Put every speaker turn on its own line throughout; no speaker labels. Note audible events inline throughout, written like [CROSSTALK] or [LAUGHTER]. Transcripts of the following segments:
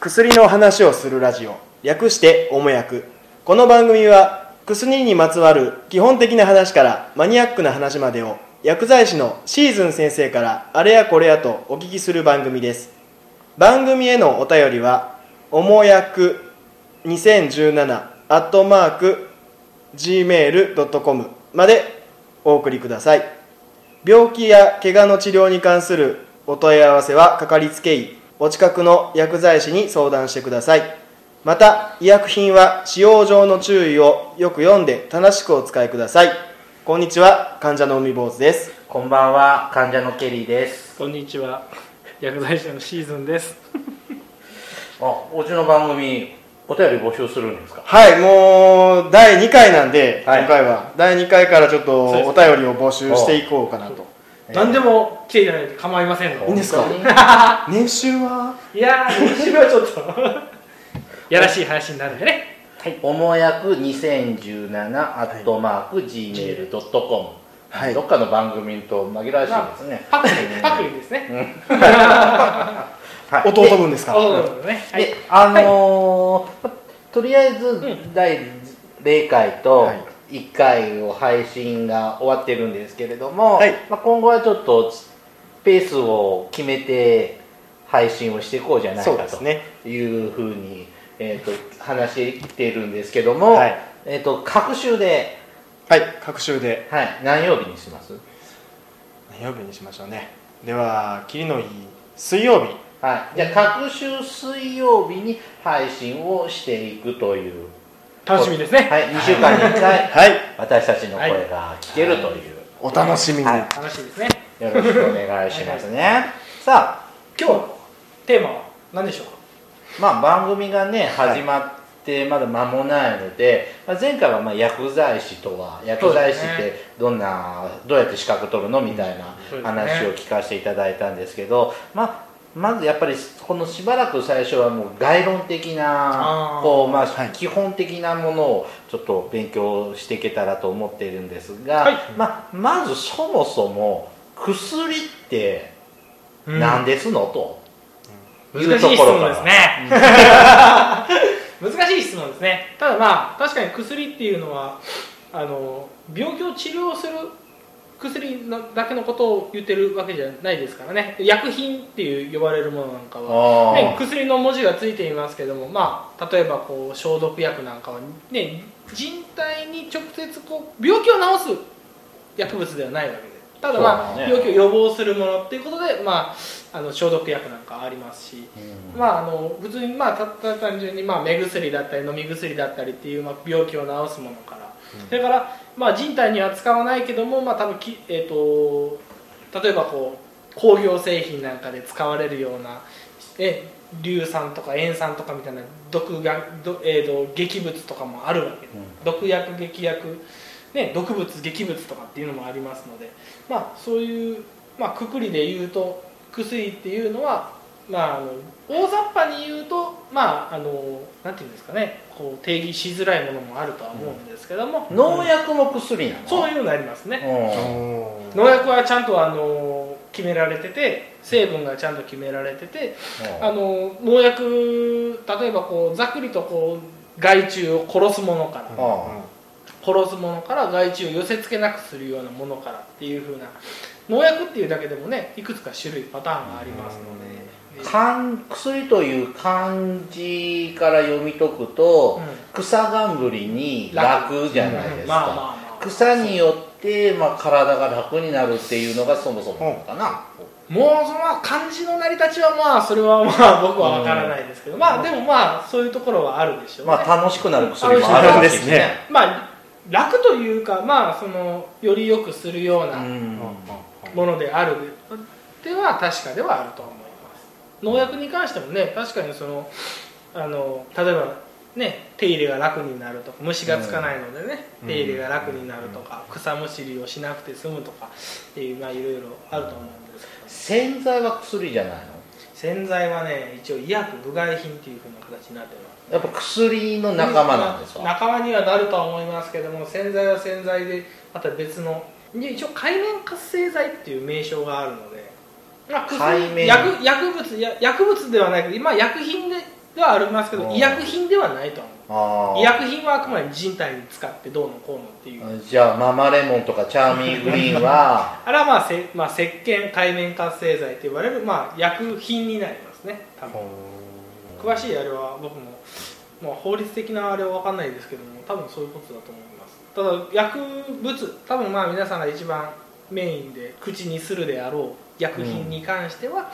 薬の話をするラジオ。略しておもやくこの番組は薬にまつわる基本的な話からマニアックな話までを薬剤師のシーズン先生からあれやこれやとお聞きする番組です。番組へのお便りはおもやく2017アットマーク gmail.com までお送りください。病気や怪我の治療に関するお問い合わせはかかりつけ医お近くの薬剤師に相談してください。また医薬品は使用上の注意をよく読んで正しくお使いください。こんにちは患者の海坊主です。
こんばんは患者のケリーです。
こんにちは薬剤師のシーズンです。[LAUGHS]
あうちの番組お便り募集するんですか？
はいもう第2回なんで、
はい。
今回は。第2回からちょっとお便りを募集していこうかなと
何でも来ていただいて構いませんの
いいんですか？年収は？い
やー練習はちょっと。やらしい話になるんでね。
おもやく2017アットマーク Gmail.com、
はい。
どっかの番組と紛らわしいですね、
パクリパクリですね。
はい [LAUGHS]
弟分ですか？
そうそうね。はい。
であのーとりあえず
ん。
第0回と
はい
1回を配信が終わってるんですけれども、
はい。
まあ、今後はちょっとペースを決めて配信をしていこうじゃないかというふうに、えー、と話しているんですけども、
はい。
えー、と各週で、
はい各週で。
はい、何曜日にします？
何曜日にしましょうね。では霧のいい水曜日。
はい、じゃあ各週水曜日に配信をしていくという
楽しみですね。
はい、2週間に1回。
はい。
私たちの声が聞けるという、
お楽しみに、
はい。
楽しみですね。
よろしくお願いしますね。さ
今日のテーマは何でしょう
まあ、番組がね始まってまだ間もないので、まあ、前回はまあ薬剤師とは薬剤師ってどんなどうやって資格取るの？みたいな話を聞かせていただいたんですけど、まあまずやっぱりこのしばらく最初はもう概論的なこう、まあ
はい。
基本的なものをちょっと勉強していけたらと思っているんですが、
はい。
まあ、まずそもそも薬って何ですの、と。いう
難しい質
ところから。
問ですね。[LAUGHS] 難しい質問ですね。ただまあ確かに薬っていうのはあの病気を治療する薬のだけのことを言ってるわけじゃないですからね。薬品っていう呼ばれるものなんかは、
あ
ね、
ー
薬の文字がついていますけども、まあ、例えばこう消毒薬なんかは、ね、人体に直接こう病気を治す薬物ではないわけで。ただまあ、
ね。
病気を予防するものっていうことで、まあ、あの消毒薬なんかありますし、
うん。
まあ、あの普通に、まあ、たた単純に、まあ、目薬だったり飲み薬だったりっていう、まあ、病気を治すものから、それから、まあ、人体には使わないけども、まあ、多分き、えー、と例えばこう工業製品なんかで使われるようなえ硫酸とか塩酸とかみたいな毒がど、えー、と劇物とかもあるわけ。で、毒薬劇薬、ね、毒物劇物とかっていうのもありますので、まあ、そういう、まあ、くくりで言うと薬っていうのは、まあ、あの大雑把に言うと、まあ、あのなんていうんですかねこう定義しづらいものもあるとは思うんですけども、
農薬も薬なの？
そういうのありますね。
うん
農薬はちゃんとあの決められてて成分がちゃんと決められててあの農薬例えばこうざっくりとこう害虫を殺すものから
あ
殺すものから害虫を寄せつけなくするようなものからっていう風な農薬っていうだけでもねいくつか種類パターンがありますので。
漢薬という漢字から読み解くと、草冠に楽じゃないですか、草によって、まあ、体が楽になるっていうのがそもそもかな、
もうその漢字の成り立ちはまあそれはまあ僕は分からないですけど、まあでもまあそういうところはあるでしょうね、
まあ楽しくなる薬もあるわけですね。
まあ楽というかまあそのより良くするよう
う
なん。ものである。では確かではあると思います農薬に関してもね確かにそのあの例えばね手入れが楽になるとか虫がつかないのでね、
うん。
手入れが楽になるとか、草むしりをしなくて済むとかっていうまあいろいろあると思うんです。けど
洗剤は薬じゃないの？
洗剤はね一応医薬部外品っていうふうな形になってます。
やっぱ薬の仲間なんですか、
仲間にはなるとは思いますけども洗剤は洗剤でまた別ので一応海面活性剤っていう名称があるの薬薬薬物や薬物ではないけど今薬品でではありますけ
うん
ど医薬品ではないと医薬品はあくまで人体に使ってどうのこうのっていう。
じゃあママレモンとかチャーミーグリーンは [LAUGHS]
あれはまあせ、まあ、石鹸界面活性剤と言われる、まあ、薬品になりますね多分。詳しいあれは僕も、まあ、法律的なあれは分かんないですけども多分そういうことだと思います。ただ薬物多分まあ皆さんが一番メインで口にするであろう薬品に関しては、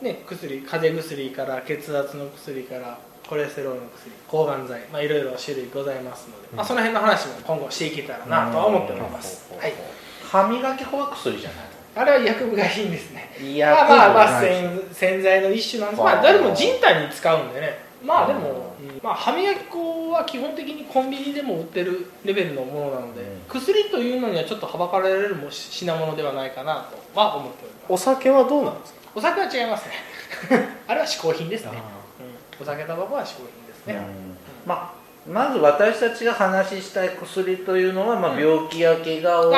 ね、薬風邪薬から血圧の薬からコレステロールの薬抗がん剤、まあ、いろいろ種類ございますので、まあ、その辺の話も今後していけたらなとは思っております、はい、
歯磨き粉は薬じゃない
あれは薬部外品ですね。
い
まあまあまあ
薬
洗洗剤の一種なんです。
はあ
まあ誰も人体に使うんでねまあでも、うんまあ、歯磨き粉は基本的にコンビニでも売ってるレベルのものなので、
うん。
薬というのにはちょっとはばかられるも品物ではないかなとは思っております。
お酒はどうなんですか？
お酒は違いますね。[LAUGHS] あれは嗜好品ですね、うん、お酒タバコは嗜好品ですね、
うん。まあまず私たちが話したい薬というのは、まあ、病気や怪我を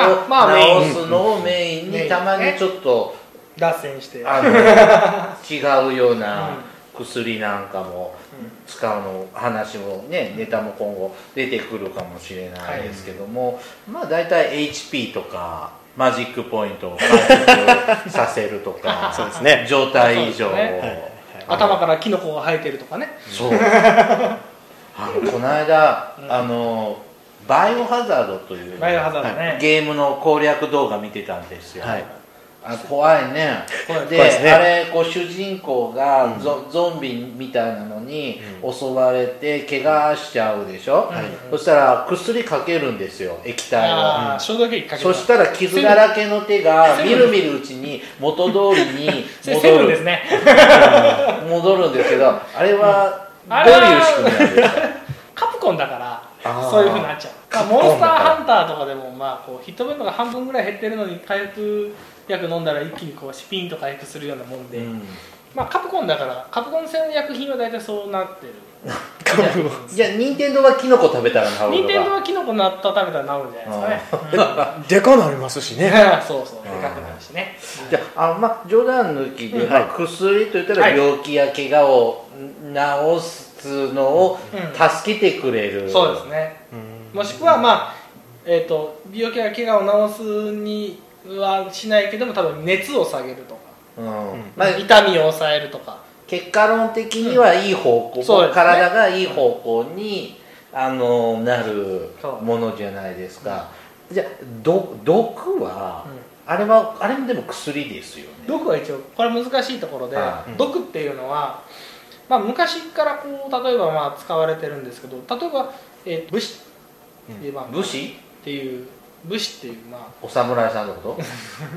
治すのをメインに。たまにちょっと
脱線して。[LAUGHS]
違うような薬なんかも使うの話もねネタも今後出てくるかもしれないですけども、まあ大体 HP とかマジックポイントを回復させるとか [LAUGHS]
そうですね。
状態異常を、
そうですね。頭からキノコが生えてるとかね。
そう。[LAUGHS] この間、あのバイオハザードという
バイオハザードね、
ゲームの攻略動画見てたんですよ、
はい
あ怖いね。
怖い。
で
怖いですね。
あれこう主人公がゾ,、ゾンビみたいなのに襲われて怪我しちゃうでしょ、そしたら薬かけるんですよ液体を。そしたら傷だらけの手が [LAUGHS] みるみるうちに元通りに戻る。[LAUGHS]
ンですね。
戻るんですけどあれは
あ
どう
れは
いう仕組みなんですか？[LAUGHS]
カプコンだからそういうふうになっちゃう、まあ、モンスターハンターとかでもまあこうヒット分度が半分ぐらい減ってるのに回復薬飲んだら一気にこうシピンと回復するようなもんで、
うん。
まあ、カプコンだからカプコン製の薬品は大体そうなってる。
じゃあ任天堂はキノコ食べたら治る
任天堂はキノコ納豆食べたら治るんじゃないですかね、[LAUGHS]
でかなりますしね。[LAUGHS]
うんそう。そうでかくなるしね。
じゃああのまあ冗談抜きで、
うん。
まあ、薬といったら
はい。
病気や怪我を治すのを
うん。
助けてくれる、
そうですね。もしくはまあえー、と病気や怪我を治すにはしないけども多分熱を下げるとか、
うん。
ん
まあ、
痛みを抑えるとか。
結果論的にはいい方向、
そうですね。
体がいい方向にあのなるものじゃないですか、じゃあど毒は、
うん。
あれはあれもでも薬ですよね。
毒は一応これ難しいところで、
はい。
毒っていうのは、まあ、昔からこう例えばまあ使われてるんですけど例えば、えー武士。で、まあ、
武士？
っていう武士っていうまあ。
お侍さんのこと？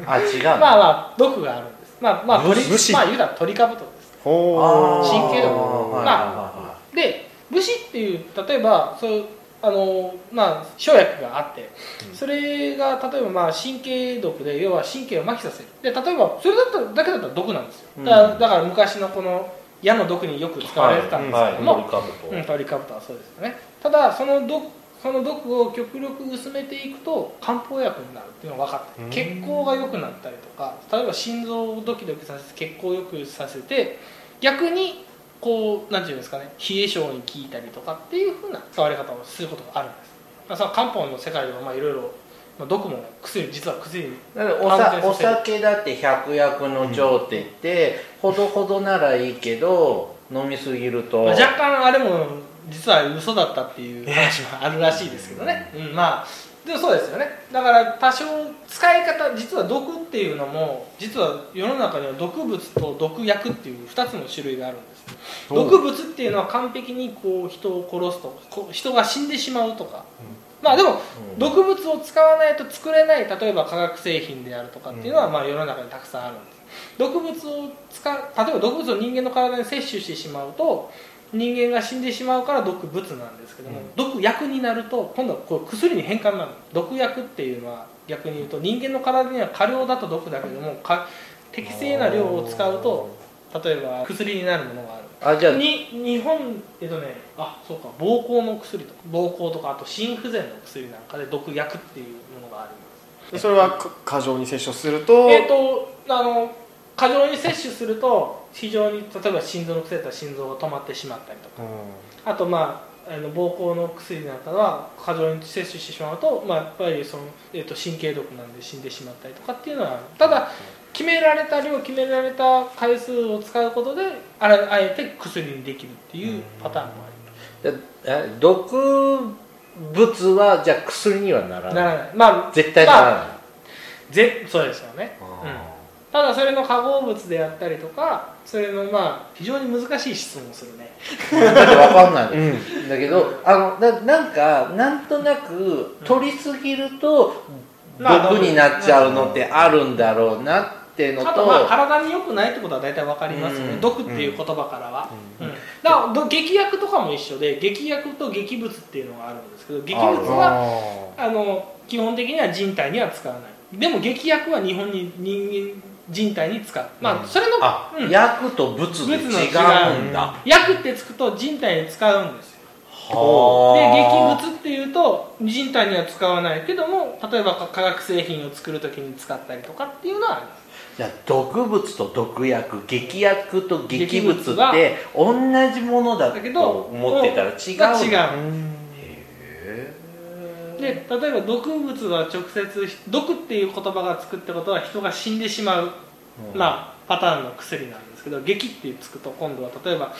あ違うの？[LAUGHS]
まあまあ毒があるんです。まあまあ鳥
武士？
まあ言うたら鳥かぶとです。
ほー。
神経毒
はい。
まあ
は
で武士っていう例えばそういうあのまあ生薬があってそれが例えばまあ神経毒で要は神経を麻痺させる。で例えばそれだったらだけだったら毒なんですよ。だから,、
うん
だから昔のこの矢の毒によく使われてたんです
はい
けども、
はい、鳥かぶと
うん、トリカブトはそうです。よね。ただその毒その毒を極力薄めていくと漢方薬になるっていうのが分かって
うん。
血行が良くなったりとか例えば心臓をドキドキさせて血行を良くさせて逆にこうなんていうんですかね冷え性に効いたりとかっていうふうな使われ方をすることがあるんです、まあ、その漢方の世界ではまあいろいろまあ毒も薬実は薬に
だからお
完
さお酒だって百薬の長ってって、ほどほどならいいけど飲みすぎると、
まあ、若干あれも実は嘘だったっていう話もあるらしいですけどね、うん、まあでもそうですよね。だから多少使い方実は毒っていうのも実は世の中には毒物と毒薬っていう2つの種類があるんです。毒物っていうのは完璧にこう人を殺すとこう人が死んでしまうとか、まあでも
うん。
毒物を使わないと作れない例えば化学製品であるとかっていうのは、まあ世の中にたくさんあるんです。毒物を使う例えば毒物を人間の体に摂取してしまうと人間が死んでしまうから毒物なんですけども、
うん。
毒薬になると今度はこう薬に変換になる毒薬っていうのは逆に言うと人間の体には過量だと毒だけどもか適正な量を使うと例えば薬になるものがある
あじゃあ。
に日本えっとねあそうか膀胱の薬とか。膀胱とかあと心不全の薬なんかで毒薬っていうものがあります。
でそれはか過剰に摂取すると、
えっ、とあの過剰に摂取すると非常に例えば心臓の薬だったら心臓が止まってしまったりとか。あとまああの膀胱の薬なんかは過剰に摂取してしまうと、まあ、やっぱりその、えー、と神経毒なんで死んでしまったりとかっていうのはただ決められた量決められた回数を使うことであらあえて薬にできるっていうパターンもあり
でえ毒物はじゃあ薬にはならない。
ますならない。まあ
絶対ならない、
まあぜそうですよね、うん。ただそれの化合物であったりとかそれのまあ非常に難しい質問をするね。
だって分かんない、
うん。
だけどあのななんかなんとなく取りすぎると
まあ
毒になっちゃうのってあるんだろうなっていうのと
あとまあ体に良くないってことは大体わかりますよね、
うん。
毒っていう言葉からは、
う
うん。ん。だからど劇薬とかも一緒で劇薬と劇物っていうのがあるんですけど劇物はあの基本的には人体には使わない。でも劇薬は日本に人間人体に使う。まあそれの、
あ、
うん。
薬と物で違うんだ。
薬ってつくと人体に使うんですよ。で
は
劇物っていうと人体には使わないけども例えば化学製品を作る時に使ったりとかっていうのはあります
じゃあ毒物と毒薬劇薬と劇物って同じものだ
だけど
と思ってたら違う
が違う。
へ
で例えば毒物は直接毒っていう言葉がつくってことは人が死んでしまう、
うん。
まあ、パターンの薬なんですけど劇ってつくと今度は例えば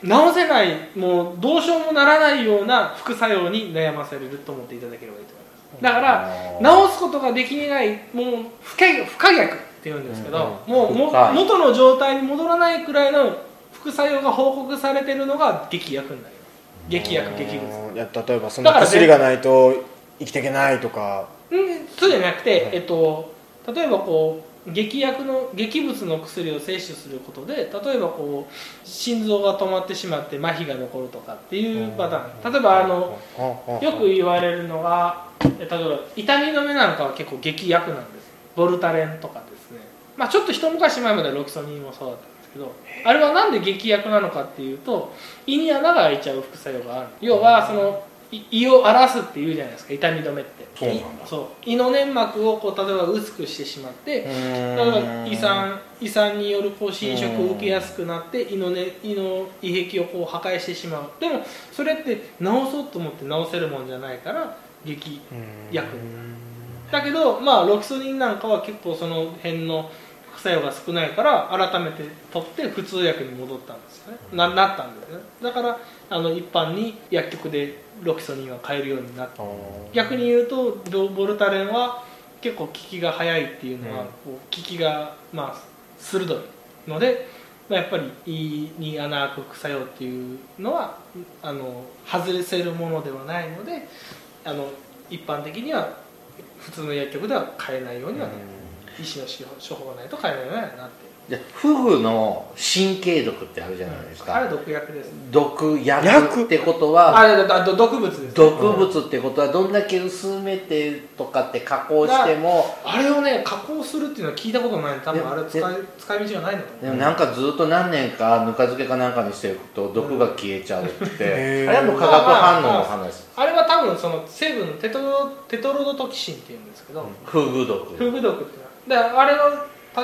治せないもうどうしようもならないような副作用に悩まされると思っていただければいいと思います。だから治すことができないもう不可不可逆っていうんですけど、もうも
深い。
元の状態に戻らないくらいの副作用が報告されてるのが劇薬になります。劇薬劇物。
いや例えばその薬がないと生きていけないとか。
うんそうじゃなくて、えっと、例えばこう劇薬の劇物の薬を摂取することで例えばこう心臓が止まってしまって麻痺が残るとかっていうパターン。例えばあのよく言われるのがえ例えば痛み止めなんかは結構劇薬なんです。ボルタレンとかまあちょっと一昔前まではロキソニンもそうだったんですけどあれはなんで劇薬なのかっていうと胃に穴が開いちゃう副作用がある。要はそのい胃を荒らすっていうじゃないですか痛み止めって。
そうなんだ。
いそう。胃の粘膜をこう例えば薄くしてしまって例えば胃酸胃酸によるこう侵食を受けやすくなって胃の,、ね、胃の胃壁をこう破壊してしまう。でもそれって治そうと思って治せるもんじゃないから劇薬。だけどまあロキソニンなんかは結構その辺の副作用が少ないから改めて取って普通薬に戻ったんですよね。ななったんですね。だからあの一般に薬局でロキソニンは買えるようになった。逆に言うとボボルタレンは結構効きが早いっていうのは、
うん。
こう効きがまあ鋭いので、まあ、やっぱり胃に穴開く副作用っていうのはあの外せるものではないのであの一般的には普通の薬局では買えないようにはなる、医師の処方がないと買えないようになって。
フグの神経毒ってあるじゃないですか、
あれ毒薬です
毒薬
薬？
ってことは
あれだだ毒物です
毒物ってことはどんだけ薄めてとかって加工しても
あれをね加工するっていうのは聞いたことない。多分あれ使い
で
使い道がないんだと思う。
でもなんかずっと何年かぬか漬けかなんかにしておくと毒が消えちゃうって、
へー。
あれはもう化学反応の話。
あれは多分その成分のテトロテトロドトキシンっていうんですけど、
フグ毒。
フグ毒って。であれを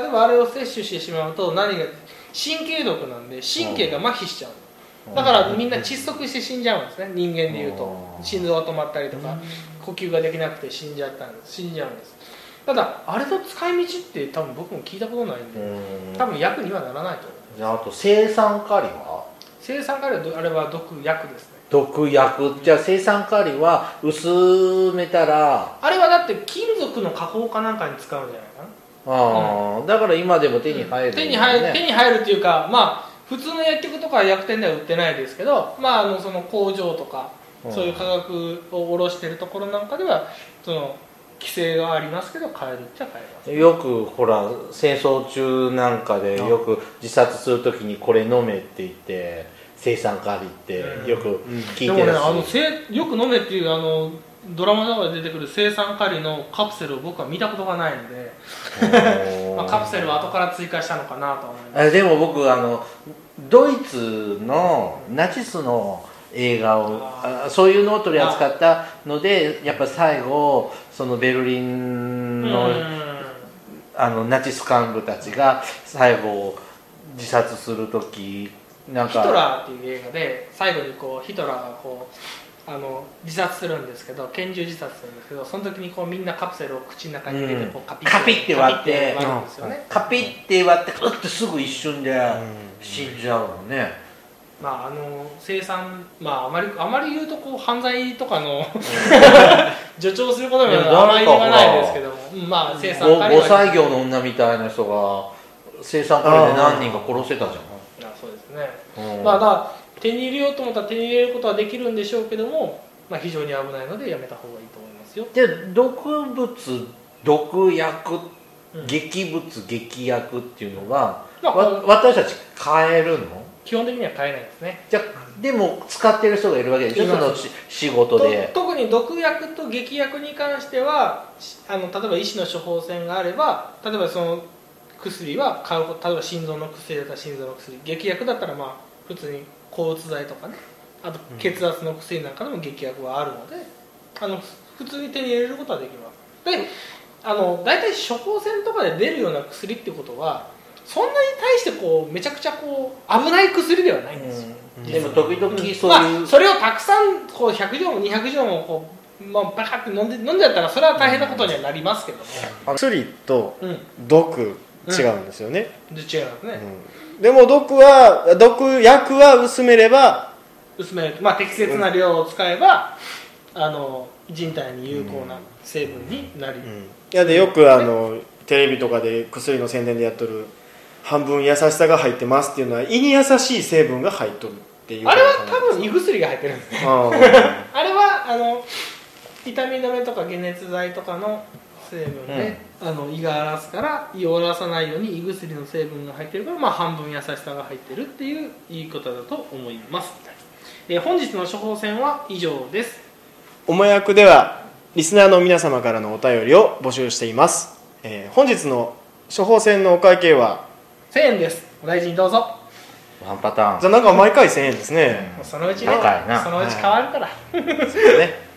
例えばあれを摂取してしまうと何が神経毒なんで神経が麻痺しちゃう。のだからみんな窒息して死んじゃうんですね人間でいうと。
うん。
心臓が止まったりとか呼吸ができなくて死んじゃったんです死んじゃうんです。ただあれの使い道って多分僕も聞いたことないんで
うん。
多分薬にはならないと思う。
じゃああと生酸カリは？
生酸カリはどあれは毒薬ですね。
毒薬じゃあ生酸カリは薄めたら
あれはだって金属の加工かなんかに使うんじゃないかな。
あーだから今でも手に入る、
手に入る手に入るっていうかまあ普通の薬局とか薬店では売ってないですけどまああのその工場とか
うん。
そういう化学を卸してるところなんかではその規制がありますけど買えるっちゃ買えます。
よくほら戦争中なんかでよく自殺するときにこれ飲めって言って生酸カリってよく聞い
でもね
てるし、
あのせよく飲めっていうあのドラマとかで出てくる生酸カリのカプセルを僕は見たことがないので、まあ、カプセルは後から追加したのかなと思います。
あでも僕あのドイツのナチスの映画をあそういうのを取り扱ったのでやっぱ最後そのベルリンの
うん。
あのナチス幹部たちが最後自殺する時なんか。
ヒトラーっていう映画で最後にこうヒトラーがこうあの自殺するんですけど拳銃自殺するんですけどその時にこうみんなカプセルを口の中に入れてこうカピッ
カピッて割って
カピッて割るんですよね、
カピッて割ってうってすぐ一瞬で死んじゃうのね、
まああの生産まああまりあまり言うとこう犯罪とかの [LAUGHS] 助長することにはあまり言わないですけども。うん。まあ生産
ご5
カリは
歳業の女みたいな人が生産カリで何人か殺せたじ
あそうですね。
ゃん、うん。
まあだ手に入れようと思ったら手に入れることはできるんでしょうけども、まあ、非常に危ないのでやめた方がいいと思いますよ。
で毒物毒薬
うん。
劇物劇薬っていうのが、
まあ
わ私たち買えるの？
基本的には買えないですね。
じゃでも使ってる人がいるわけでしょ？そのし仕事
と
で
特に毒薬と劇薬に関してはしあの例えば医師の処方箋があれば例えばその薬は買う例えば心臓の薬だったら心臓の薬。劇薬だったらまあ普通に抗うつ剤とかね。あと血圧の薬なんかでも劇薬はあるのであの普通に手に入れることはできます。であの大体処方箋とかで出るような薬ってことはそんなに対してこうめちゃくちゃこう危ない薬ではないんですよ、
でも時々そういう、
まあ、それをたくさんこう100錠も200錠もこう、まあ、バカって飲んで飲んじゃったらそれは大変なことにはなりますけども、
薬と
うん、
毒違うんですよね、
で違いますね、
うんでも毒は毒薬は薄めれば
薄める。とまあ適切な量を使えば、あの人体に有効な成分になり、
うん。いやでよくあのテレビとかで薬の宣伝でやっとる半分優しさが入ってますっていうのは胃に優しい成分が入っとるっていう。
あれは多分胃薬が入ってるんですね。
あ [LAUGHS]
あれはあの痛み止めとか解熱剤とかの成分で、あの胃が荒らすから胃を荒らさないように胃薬の成分が入ってるから、まあ、半分優しさが入ってるっていう言い方だと思います、えー本日の処方箋は以上です。
おもやくではリスナーの皆様からのお便りを募集しています、えー本日の処方箋のお会計は
？1000円です。お大事にどうぞ。
ワンパターン。
じゃあなんか毎回1000円ですね、
もうそのうちねそのうち変わるから、
ねはい。ありがとうご